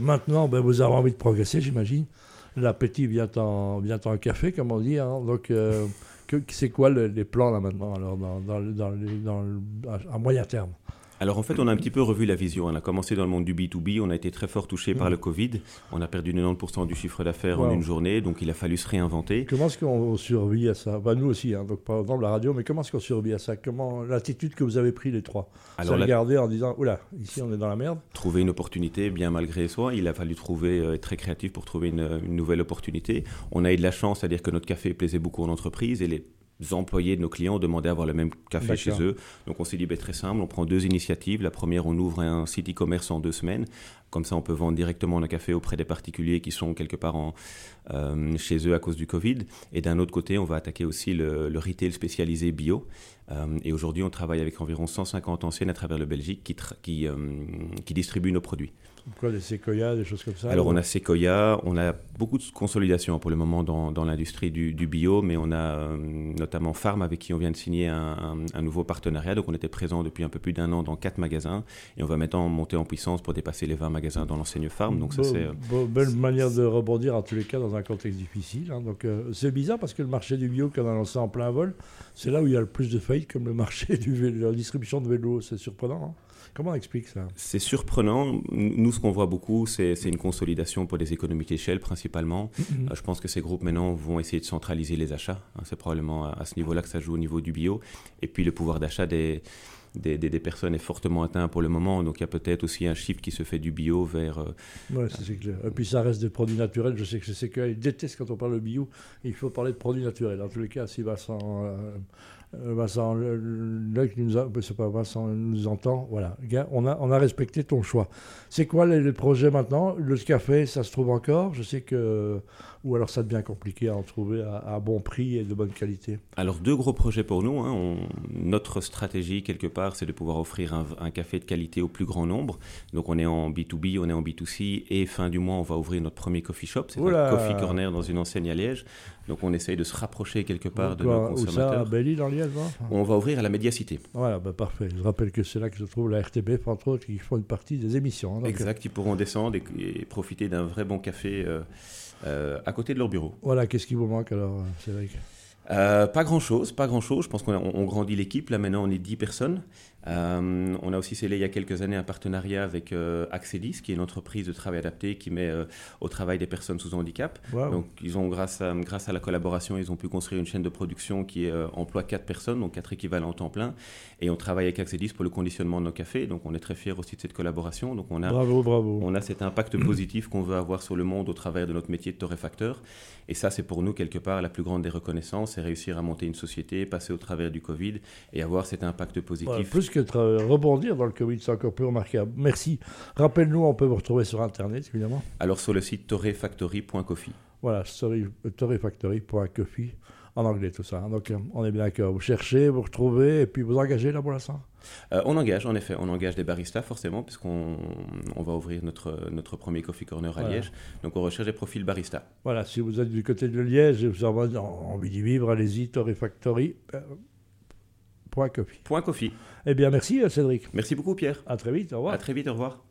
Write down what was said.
Maintenant, ben, vous avez envie de progresser, j'imagine. L'appétit vient en, vient en café, comme on dit. hein. Donc, euh, c'est quoi le- les plans là maintenant, alors, dans, dans, dans, à moyen terme? Alors en fait, on a un petit peu revu la vision. On a commencé dans le monde du B2B, on a été très fort touché par Mhm. le Covid. On a perdu 90% du chiffre d'affaires en une journée, donc il a fallu se réinventer. Comment est-ce qu'on survit à ça? Bah, Nous aussi, hein, donc par exemple la radio, mais comment est-ce qu'on survit à ça? Comment L'attitude que vous avez pris les trois? Alors regarder en disant, oula, ici on est dans la merde. trouver une opportunité bien malgré soi. Il a fallu trouver, euh, être très créatif pour trouver une, une nouvelle opportunité. On a eu de la chance, c'est-à-dire que notre café plaisait beaucoup en entreprise et les employés de nos clients demandaient à avoir le même café chez eux. Donc on s'est dit, ben, très simple, on prend deux initiatives. La première, on ouvre un site e-commerce en deux semaines. Comme ça, on peut vendre directement nos cafés auprès des particuliers qui sont quelque part en, euh, chez eux à cause du Covid. Et d'un autre côté, on va attaquer aussi le, le retail spécialisé bio. Euh, et aujourd'hui, on travaille avec environ 150 anciennes à travers le Belgique qui, euh, qui distribuent nos produits. Quoi, des séquoias, des choses comme ça Alors ou- on a Sequoia, on a beaucoup de consolidation pour le moment dans, dans l'industrie du, du bio, mais on a euh, notamment Farm avec qui on vient de signer un, un- un nouveau partenariat. Donc on était présent depuis un peu plus d'un an dans quatre magasins et on va maintenant monter en puissance pour dépasser les 20 magasins dans l'enseigne Farm. Donc ça c'est... be- belle manière de rebondir en tous les cas dans un contexte difficile. hein. Donc euh, c'est bizarre parce que le marché du bio, qu'on a lancé en plein vol, c'est là où il y a le plus de faillites, comme le marché du vélo, la distribution de vélos. C'est surprenant. hein. Comment on explique ça? C'est surprenant. Nous, ce qu'on voit beaucoup, c'est une consolidation pour des économies d'échelle principalement. Euh, je pense que ces groupes maintenant vont essayer de centraliser les achats. hein. C'est probablement à ce niveau-là que ça joue au niveau du bio. Et puis le pouvoir d'achat des, des, des- des personnes est fortement atteint pour le moment. Donc il y a peut-être aussi un shift qui se fait du bio vers... euh, ça, c'est clair. Et puis ça reste des produits naturels. Je sais que c'est que ils détestent quand on parle de bio. Il faut parler de produits naturels. En tous les cas, si Vincent, euh, Vincent, là, qui nous a- pas Vincent nous entend, voilà. On a, on a respecté ton choix. C'est quoi les, les projets maintenant? Le café, ça se trouve encore? Je sais que, ou alors ça devient compliqué à en trouver à, à bon prix et de bonne qualité. Alors deux gros projets pour nous. hein. On- notre stratégie quelque part, c'est de pouvoir offrir un, un café de qualité au plus grand nombre. Donc on est en B2B, on est en B2C et fin du mois, on va ouvrir notre premier coffee shop. C'est un coffee corner dans une enseigne à Liège. Donc on essaye de se rapprocher quelque part de nos où ça, à consommateurs. Dans Liège hein On va ouvrir à la Médiacité. Voilà, bah, parfait. Je rappelle que c'est là que se trouve la RTBF, entre autres, qui font une partie des émissions. hein. Donc, Exact, ils pourront descendre et, et profiter d'un vrai bon café euh, euh, à côté de leur bureau. Voilà, qu'est-ce qui vous manque alors, euh, Cédric? Euh, pas grand chose, pas grand chose. Je pense qu'on grandit l'équipe. Là maintenant, on est 10 personnes. Euh, on a aussi scellé il y a quelques années un partenariat avec euh, Axelis, qui est une entreprise de travail adapté qui met euh, au travail des personnes sous handicap. Donc, ils ont grâce à, grâce à la collaboration, ils ont pu construire une chaîne de production qui euh, emploie quatre personnes, donc quatre équivalents temps plein. Et on travaille avec Axelis pour le conditionnement de nos cafés. Donc, on est très fiers aussi de cette collaboration. Donc, on a Bravo, bravo. on a cet impact positif qu'on veut avoir sur le monde au travers de notre métier de torréfacteur. Et ça, c'est pour nous, quelque part, la plus grande des reconnaissances, c'est réussir à monter une société, passer au travers du Covid et avoir cet impact positif. Voilà, plus que tra- rebondir dans le Covid, c'est encore plus remarquable. Merci. Rappelle-nous, on peut vous retrouver sur Internet, évidemment. Alors, sur le site torréfactory.coffee. Voilà, torréfactory.coffee, en anglais tout ça. hein. Donc, euh, on est bien d'accord. Vous cherchez, vous retrouvez, et puis vous engagez là pour l'instant? Euh, on engage, en effet, on engage des baristas, forcément, puisqu'on on va ouvrir notre, notre premier coffee corner à Voilà. Liège. Donc, on recherche des profils baristas. Voilà, si vous êtes du côté de Liège et vous avez envie d'y vivre, allez-y, torréfactory.coffee. Point coffee. Eh bien, merci euh, Cédric. Merci beaucoup, Pierre. À très vite, au revoir. À très vite, au revoir.